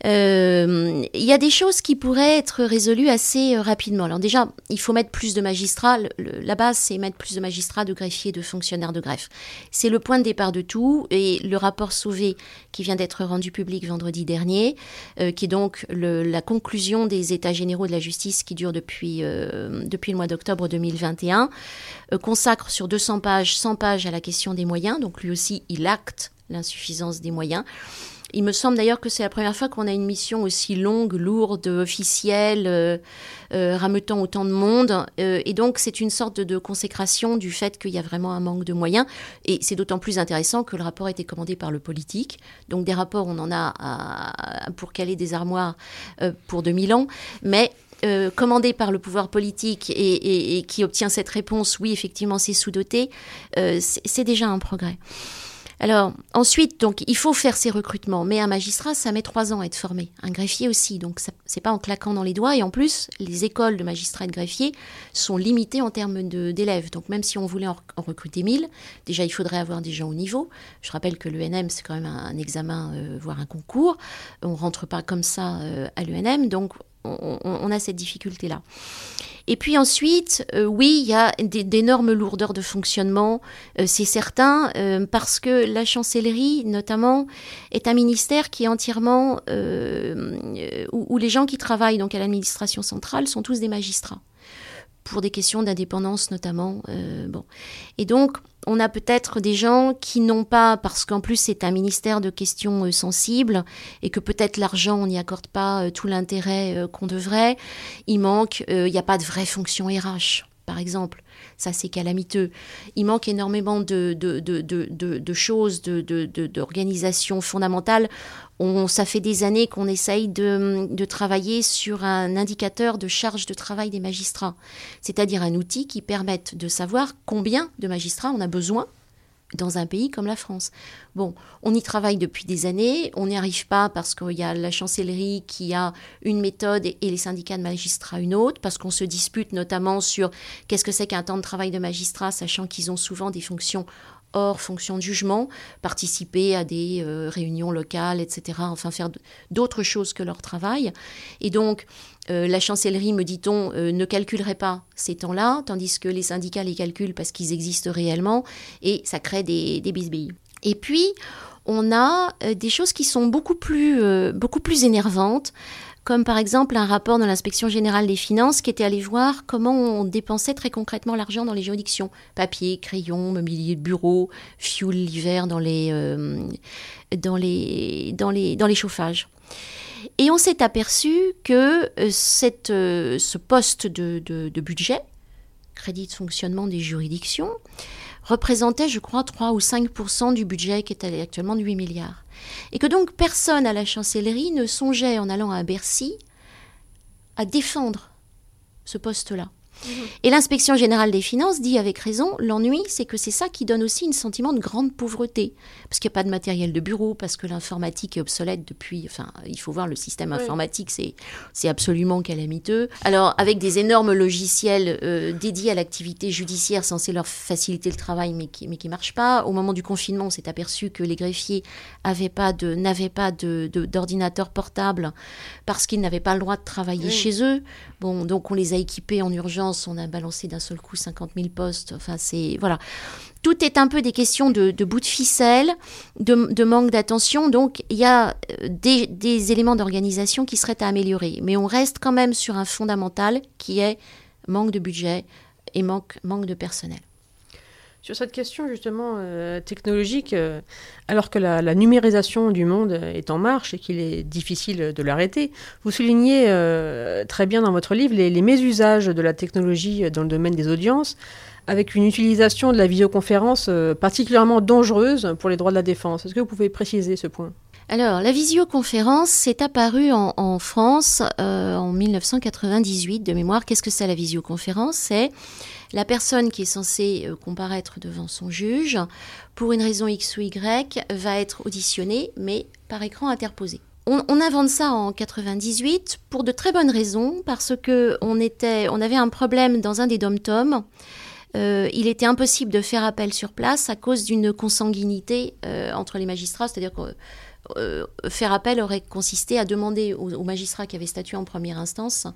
Il y a des choses qui pourraient être résolues assez euh, rapidement. Alors déjà, il faut mettre plus de magistrats. la base, c'est mettre plus de magistrats, de greffiers, de fonctionnaires de greffe. C'est le point de départ de tout. Et le rapport Sauvé, qui vient d'être rendu public vendredi dernier, euh, qui est donc la conclusion des États généraux de la justice qui dure depuis, depuis le mois d'octobre 2021, consacre sur 200 pages, 100 pages à la question des moyens. Donc lui aussi, il acte l'insuffisance des moyens. Il me semble d'ailleurs que c'est la première fois qu'on a une mission aussi longue, lourde, officielle, euh, euh, rameutant autant de monde. Euh, et donc c'est une sorte de, consécration du fait qu'il y a vraiment un manque de moyens. Et c'est d'autant plus intéressant que le rapport a été commandé par le politique. Donc des rapports, on en a pour caler des armoires pour 2000 ans. Mais commandé par le pouvoir politique et, qui obtient cette réponse, oui, effectivement, c'est sous-doté, c'est déjà un progrès. Alors ensuite, donc il faut faire ces recrutements, mais un magistrat, ça met trois ans à être formé, un greffier aussi, donc c'est pas en claquant dans les doigts. Et en plus, les écoles de magistrats et de greffiers sont limitées en termes d'élèves. Donc même si on voulait en, recruter 1000, déjà il faudrait avoir des gens au niveau. Je rappelle que l'ENM c'est quand même un, examen, euh, voire un concours. On rentre pas comme ça euh, à l'ENM, donc on, a cette difficulté-là. Et puis ensuite, euh, oui, il y a d'énormes lourdeurs de fonctionnement, euh, c'est certain, euh, parce que la chancellerie, notamment, est un ministère qui est entièrement où, où, les gens qui travaillent donc à l'administration centrale sont tous des magistrats pour des questions d'indépendance notamment. Euh, bon. Et donc, on a peut-être des gens qui n'ont pas, parce qu'en plus c'est un ministère de questions euh, sensibles, et que peut-être l'argent, on n'y accorde pas euh, tout l'intérêt qu'on devrait, il manque, il n'y a pas de vraie fonction RH, par exemple. Ça, c'est calamiteux. Il manque énormément de, de, de, de choses, d'organisations fondamentales on, ça fait des années qu'on essaye de, travailler sur un indicateur de charge de travail des magistrats, c'est-à-dire un outil qui permette de savoir combien de magistrats on a besoin dans un pays comme la France. Bon, on y travaille depuis des années, on n'y arrive pas parce qu'il y a la chancellerie qui a une méthode et les syndicats de magistrats une autre, parce qu'on se dispute notamment sur qu'est-ce que c'est qu'un temps de travail de magistrat, sachant qu'ils ont souvent des fonctions hors fonction de jugement, participer à des euh, réunions locales, etc., enfin faire d'autres choses que leur travail. Et donc, euh, la chancellerie, me dit-on, euh, ne calculerait pas ces temps-là, tandis que les syndicats les calculent parce qu'ils existent réellement, et ça crée des, des bisbilles. Et puis, on a des choses qui sont beaucoup plus, beaucoup plus énervantes comme par exemple un rapport de l'inspection générale des finances qui était allé voir comment on dépensait très concrètement l'argent dans les juridictions. Papier, crayon, mobilier de bureau, fioul l'hiver dans les, euh, dans, les, dans, les, dans les chauffages. Et on s'est aperçu que euh, cette, euh, ce poste de, de budget, crédit de fonctionnement des juridictions, représentait, je crois, 3 ou 5% du budget qui est actuellement de 8 milliards. Et que donc personne à la chancellerie ne songeait, en allant à Bercy, à défendre ce poste-là. Mhm. Et l'inspection générale des finances dit avec raison, l'ennui, c'est que c'est ça qui donne aussi un sentiment de grande pauvreté. Parce qu'il n'y a pas de matériel de bureau, parce que l'informatique est obsolète depuis... Enfin, il faut voir le système informatique, c'est, c'est absolument calamiteux. Alors, avec des énormes logiciels euh, dédiés à l'activité judiciaire censés leur faciliter le travail, mais qui ne mais qui marchent pas. Au moment du confinement, on s'est aperçu que les greffiers avaient pas de, n'avaient pas de, d'ordinateur portable parce qu'ils n'avaient pas le droit de travailler chez eux. Bon, donc on les a équipés en urgence on a balancé d'un seul coup 50 000 postes. Voilà. Tout est un peu des questions de, bout de ficelle, de, manque d'attention. Donc, il y a euh, des, éléments d'organisation qui seraient à améliorer. Mais on reste quand même sur un fondamental qui est manque de budget et manque de personnel. Sur cette question justement euh, technologique, euh, alors que la, numérisation du monde est en marche et qu'il est difficile de l'arrêter, vous soulignez euh, très bien dans votre livre les, mésusages de la technologie dans le domaine des audiences, avec une utilisation de la visioconférence particulièrement dangereuse pour les droits de la défense. Est-ce que vous pouvez préciser ce point? Alors, la visioconférence s'est apparue en, France en 1998 de mémoire. Qu'est-ce que c'est la visioconférence? C'est la personne qui est censée euh, comparaître devant son juge, pour une raison X ou Y, va être auditionnée, mais par écran interposé. On, invente ça en 98 pour de très bonnes raisons, parce que on, était, on avait un problème dans un des dom-toms. Euh, il était impossible de faire appel sur place à cause d'une consanguinité euh, entre les magistrats, c'est-à-dire que euh, faire appel aurait consisté à demander aux, magistrats qui avaient statué en première instance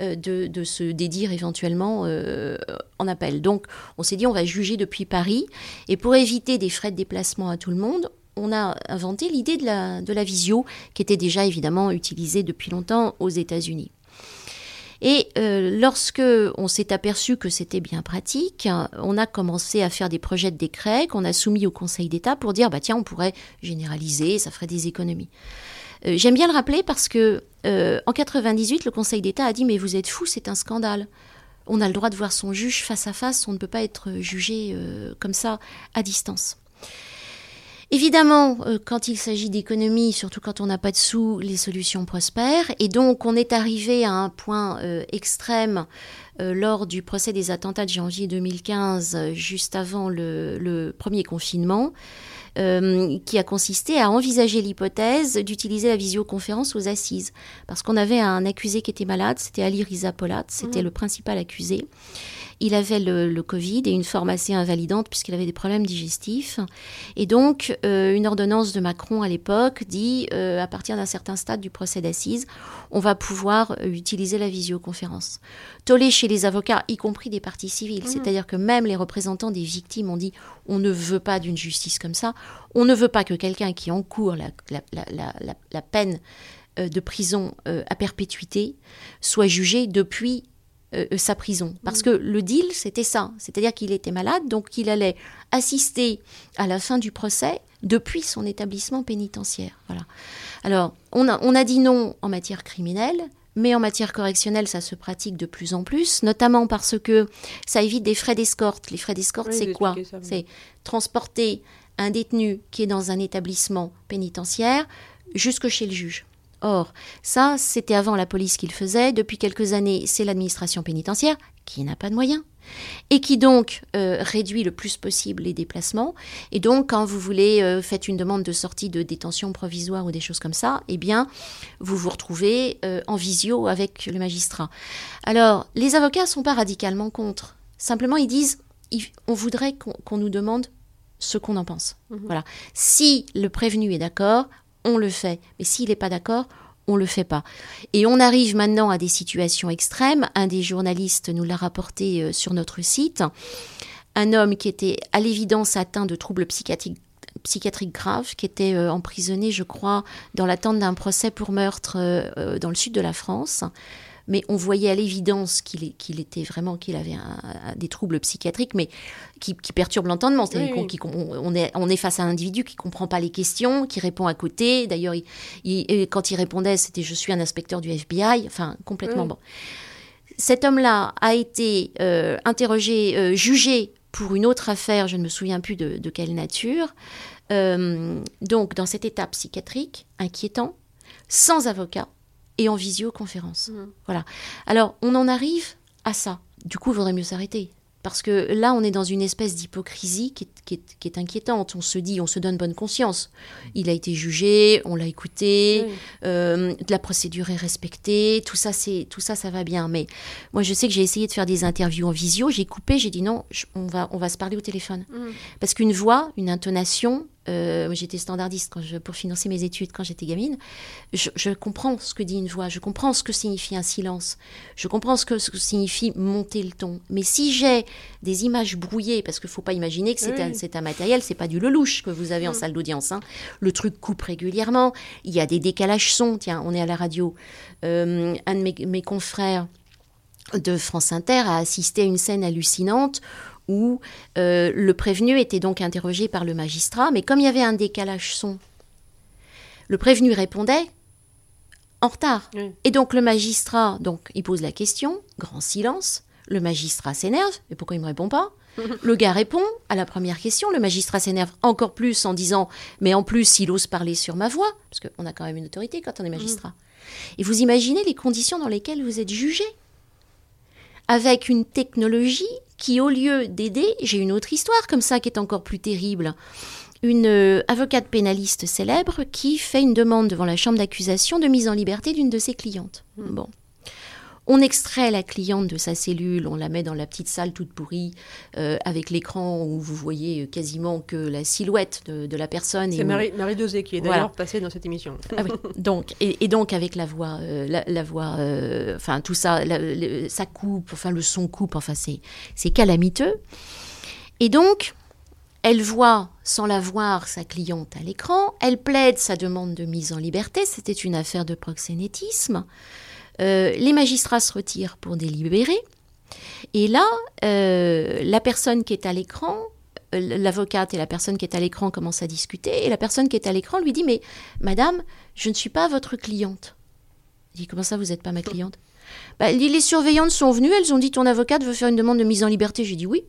euh, de, se dédire éventuellement euh, en appel. Donc on s'est dit on va juger depuis Paris et pour éviter des frais de déplacement à tout le monde, on a inventé l'idée de la, de la visio qui était déjà évidemment utilisée depuis longtemps aux États-Unis. Et euh, lorsque on s'est aperçu que c'était bien pratique, on a commencé à faire des projets de décret qu'on a soumis au Conseil d'État pour dire bah tiens on pourrait généraliser, ça ferait des économies. Euh, j'aime bien le rappeler parce que euh, en 98 le Conseil d'État a dit mais vous êtes fous, c'est un scandale. On a le droit de voir son juge face à face, on ne peut pas être jugé comme ça à distance. Évidemment, euh, quand il s'agit d'économie, surtout quand on n'a pas de sous, les solutions prospèrent. Et donc, on est arrivé à un point euh, extrême euh, lors du procès des attentats de janvier 2015, juste avant le, premier confinement, qui a consisté à envisager l'hypothèse d'utiliser la visioconférence aux assises. Parce qu'on avait un accusé qui était malade, c'était Ali Riza Polat, c'était mmh. le principal accusé. Il avait le, Covid et une forme assez invalidante puisqu'il avait des problèmes digestifs. Et donc, euh, une ordonnance de Macron à l'époque dit, euh, à partir d'un certain stade du procès d'assises, on va pouvoir euh, utiliser la visioconférence. Tollé chez les avocats, y compris des parties civiles, mmh. c'est-à-dire que même les représentants des victimes ont dit, on ne veut pas d'une justice comme ça, on ne veut pas que quelqu'un qui encourt la, la peine de prison à perpétuité soit jugé depuis euh, euh, sa prison. Parce mm. que le deal, c'était ça. C'est-à-dire qu'il était malade, donc il allait assister à la fin du procès depuis son établissement pénitentiaire. Voilà. Alors, on a, on a dit non en matière criminelle, mais en matière correctionnelle, ça se pratique de plus en plus, notamment parce que ça évite des frais d'escorte. Les frais d'escorte, c'est quoi C'est transporter un détenu qui est dans un établissement pénitentiaire jusque chez le juge. Or, ça, c'était avant la police qui le faisait. Depuis quelques années, c'est l'administration pénitentiaire qui n'a pas de moyens et qui donc euh, réduit le plus possible les déplacements. Et donc, quand vous voulez euh, faites une demande de sortie de détention provisoire ou des choses comme ça, eh bien, vous vous retrouvez euh, en visio avec le magistrat. Alors, les avocats sont pas radicalement contre. Simplement, ils disent, on voudrait qu'on nous demande ce qu'on en pense. Mhm. Voilà. Si le prévenu est d'accord, on le fait. Mais s'il n'est pas d'accord, on le fait pas. Et on arrive maintenant à des situations extrêmes. Un des journalistes nous l'a rapporté euh, sur notre site. Un homme qui était à l'évidence atteint de troubles psychiatriques psychiatriques graves, qui était euh, emprisonné, je crois, dans l'attente d'un procès pour meurtre euh, dans le sud de la France mais on voyait à l'évidence qu'il était vraiment, qu'il avait des troubles psychiatriques, mais qui, perturbent l'entendement. C'est-à-dire qu'on on, est, on est face à un individu qui comprend pas les questions, qui répond à côté. D'ailleurs, quand il répondait, c'était je suis un inspecteur du FBI, enfin complètement bon. Cet homme-là a été euh, interrogé, euh, jugé pour une autre affaire, je ne me souviens plus de, quelle nature. Euh, donc, dans cet état psychiatrique inquiétant, sans avocat, et en visioconférence. Mmh. Voilà. Alors, on en arrive à ça. Du coup, il vaudrait mieux s'arrêter. Parce que là, on est dans une espèce d'hypocrisie qui, est, inquiétante. On se dit, on se donne bonne conscience. Il a été jugé, on l'a écouté, euh, la procédure est respectée, tout ça, c'est tout ça, ça va bien. Mais moi, je sais que j'ai essayé de faire des interviews en visio, j'ai coupé, j'ai dit non, on va, on va se parler au téléphone. Mmh. Parce qu'une voix, une intonation, euh, j'étais standardiste quand je, pour financer mes études quand j'étais gamine. Je, comprends ce que dit une voix, je comprends ce que signifie un silence, je comprends ce que, ce que signifie monter le ton. Mais si j'ai des images brouillées, parce qu'il ne faut pas imaginer que c'est un, un, matériel, c'est pas du lelouch que vous avez en salle d'audience. Hein. Le truc coupe régulièrement, il y a des décalages son. Tiens, on est à la radio. Euh, un de mes, mes confrères de France Inter a assisté à une scène hallucinante où euh, le prévenu était donc interrogé par le magistrat, mais comme il y avait un décalage son, le prévenu répondait en retard. Et donc le magistrat, donc il pose la question, grand silence, le magistrat s'énerve, et pourquoi il me répond pas? Le gars répond à la première question, le magistrat s'énerve encore plus en disant mais en plus il ose parler sur ma voix, parce qu'on a quand même une autorité quand on est magistrat. Et vous imaginez les conditions dans lesquelles vous êtes jugé? Avec une technologie qui, au lieu d'aider, j'ai une autre histoire comme ça qui est encore plus terrible. Une euh, avocate pénaliste célèbre qui fait une demande devant la chambre d'accusation de mise en liberté d'une de ses clientes. Hmm. Bon. On extrait la cliente de sa cellule, on la met dans la petite salle toute pourrie, euh, avec l'écran où vous voyez quasiment que la silhouette de, la personne. C'est Marie, Marie Dosé qui est d'ailleurs passée dans cette émission. Ah donc, et, donc avec la voix, euh, la, voix, euh, enfin tout ça, ça coupe, enfin le son coupe, enfin c'est calamiteux. Et donc, elle voit, sans la voir, sa cliente à l'écran, elle plaide sa demande de mise en liberté, c'était une affaire de proxénétisme. Euh, les magistrats se retirent pour délibérer. Et là, euh, la personne qui est à l'écran, euh, l'avocate et la personne qui est à l'écran commencent à discuter. Et la personne qui est à l'écran lui dit Mais madame, je ne suis pas votre cliente. Il dit Comment ça, vous n'êtes pas ma cliente? Bah, Les surveillantes sont venues, elles ont dit Ton avocate veut faire une demande de mise en liberté. J'ai dit Oui.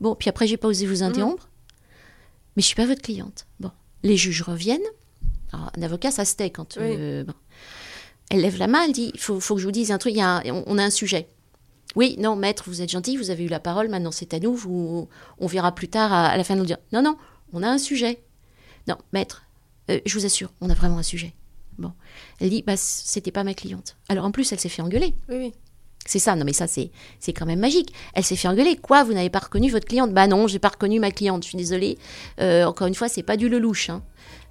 Bon, puis après, j'ai pas osé vous interrompre. Mais je suis pas votre cliente. Bon, les juges reviennent. Alors, un avocat, ça se tait quand. euh, bon. Elle lève la main, elle dit il faut, faut que je vous dise un truc, y a on, a un sujet. Oui, non, maître, vous êtes gentil, vous avez eu la parole, maintenant c'est à nous, vous, on verra plus tard à, à la fin de l'audience. Non, non, on a un sujet. Non, maître, euh, je vous assure, on a vraiment un sujet. Bon. Elle dit bah, c'était pas ma cliente. Alors en plus, elle s'est fait engueuler. Oui, oui. C'est ça, non mais ça c'est c'est quand même magique. Elle s'est fait engueuler. Quoi, vous n'avez pas reconnu votre cliente? Bah non, j'ai pas reconnu ma cliente. Je suis désolée. Euh, encore une fois, c'est pas du lelouch. Hein.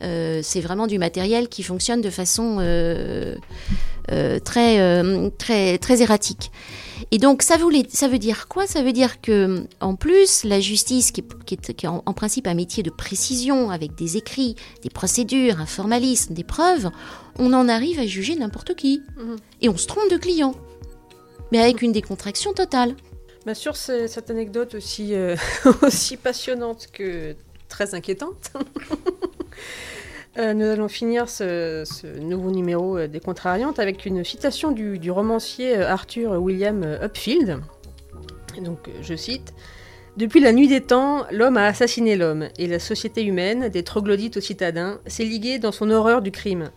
Euh, c'est vraiment du matériel qui fonctionne de façon euh, très très très erratique. Et donc ça voulait ça veut dire quoi? Ça veut dire que en plus la justice qui est, qui est- qui est en, en principe un métier de précision avec des écrits, des procédures, un formalisme, des preuves, on en arrive à juger n'importe qui Mhm. et on se trompe de client mais avec une décontraction totale. Bah, sur ce- cette anecdote aussi, euh, aussi passionnante que très inquiétante, euh, nous allons finir ce, nouveau numéro euh, des Contrariantes avec une citation du, romancier Arthur William Upfield. Donc, je cite Depuis la nuit des temps, l'homme a assassiné l'homme, et la société humaine, des troglodytes aux citadins, s'est liguée dans son horreur du crime.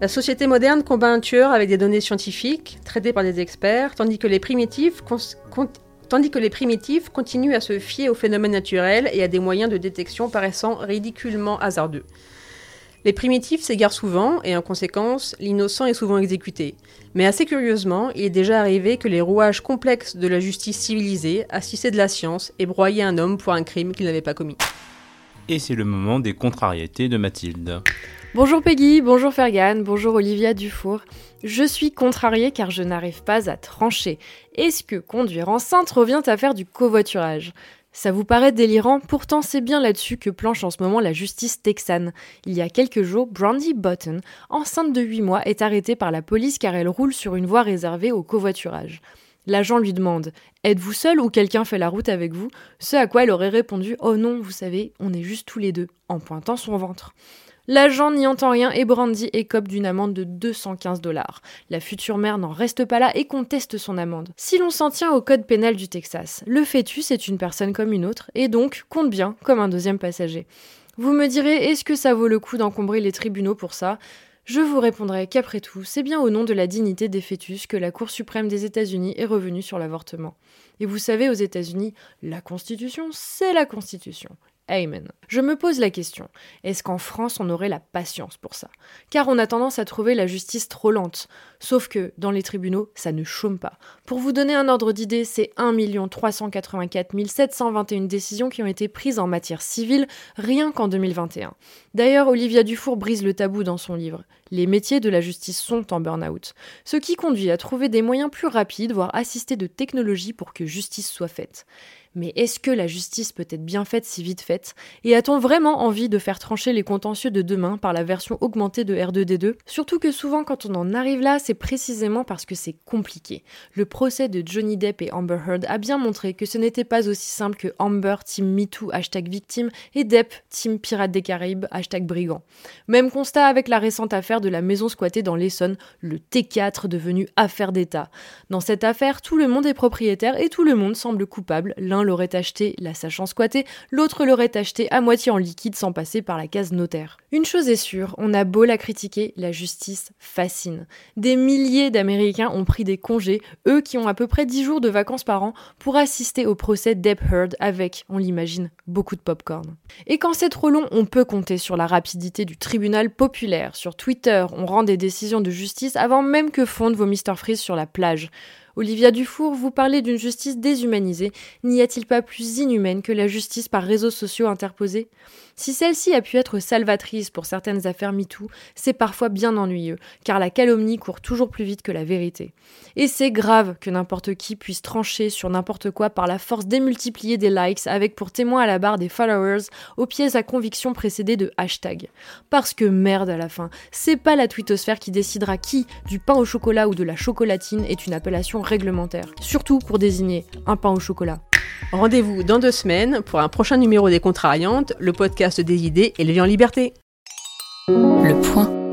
La société moderne combat un tueur avec des données scientifiques, traitées par des experts, tandis que les primitifs, continuent à se fier aux phénomènes naturels et à des moyens de détection paraissant ridiculement hasardeux. Les primitifs s'égarent souvent et en conséquence, l'innocent est souvent exécuté. Mais assez curieusement, il est déjà arrivé que les rouages complexes de la justice civilisée assissaient de la science et broyaient un homme pour un crime qu'il n'avait pas commis. Et c'est le moment des contrariétés de Mathilde. Bonjour Peggy, bonjour Fergan, bonjour Olivia Dufour. Je suis contrariée car je n'arrive pas à trancher. Est-ce que conduire enceinte revient à faire du covoiturage? Ça vous paraît délirant? Pourtant c'est bien là-dessus que planche en ce moment la justice texane. Il y a quelques jours, Brandy Button, enceinte de 8 mois, est arrêtée par la police car elle roule sur une voie réservée au covoiturage. L'agent lui demande Êtes-vous seul ou quelqu'un fait la route avec vous? Ce à quoi elle aurait répondu Oh non, vous savez, on est juste tous les deux, en pointant son ventre. L'agent n'y entend rien et Brandy écope d'une amende de 215 dollars. La future mère n'en reste pas là et conteste son amende. Si l'on s'en tient au code pénal du Texas, le fœtus est une personne comme une autre et donc compte bien comme un deuxième passager. Vous me direz, est-ce que ça vaut le coup d'encombrer les tribunaux pour ça? Je vous répondrai qu'après tout, c'est bien au nom de la dignité des fœtus que la Cour suprême des États-Unis est revenue sur l'avortement. Et vous savez, aux États-Unis, la Constitution, c'est la Constitution. Amen. Je me pose la question, est-ce qu'en France on aurait la patience pour ça? Car on a tendance à trouver la justice trop lente. Sauf que dans les tribunaux, ça ne chôme pas. Pour vous donner un ordre d'idée, c'est 1 384 721 décisions qui ont été prises en matière civile rien qu'en 2021. D'ailleurs, Olivia Dufour brise le tabou dans son livre. Les métiers de la justice sont en burn-out. Ce qui conduit à trouver des moyens plus rapides, voire assistés de technologie pour que justice soit faite. Mais est-ce que la justice peut être bien faite si vite faite? Et a-t-on vraiment envie de faire trancher les contentieux de demain par la version augmentée de R2D2 Surtout que souvent quand on en arrive là, c'est précisément parce que c'est compliqué. Le procès de Johnny Depp et Amber Heard a bien montré que ce n'était pas aussi simple que Amber team MeToo hashtag victime et Depp team Pirates des Caraïbes hashtag brigand. Même constat avec la récente affaire de la maison squattée dans l'Essonne, le T4 devenu affaire d'État. Dans cette affaire, tout le monde est propriétaire et tout le monde semble coupable. L'aurait acheté la sachant squatter, l'autre l'aurait acheté à moitié en liquide sans passer par la case notaire. Une chose est sûre, on a beau la critiquer, la justice fascine. Des milliers d'Américains ont pris des congés, eux qui ont à peu près 10 jours de vacances par an, pour assister au procès Depp Heard avec, on l'imagine, beaucoup de popcorn. Et quand c'est trop long, on peut compter sur la rapidité du tribunal populaire. Sur Twitter, on rend des décisions de justice avant même que fondent vos Mr. Freeze sur la plage. Olivia Dufour, vous parlez d'une justice déshumanisée. N'y a-t-il pas plus inhumaine que la justice par réseaux sociaux interposés? Si celle-ci a pu être salvatrice pour certaines affaires MeToo, c'est parfois bien ennuyeux, car la calomnie court toujours plus vite que la vérité. Et c'est grave que n'importe qui puisse trancher sur n'importe quoi par la force démultipliée des likes, avec pour témoin à la barre des followers, aux pièces à conviction précédées de hashtag. Parce que merde à la fin, c'est pas la twittosphère qui décidera qui, du pain au chocolat ou de la chocolatine, est une appellation réglementaire. Surtout pour désigner un pain au chocolat. Rendez-vous dans deux semaines pour un prochain numéro des Contrariantes, le podcast des idées élevées en liberté. Le point.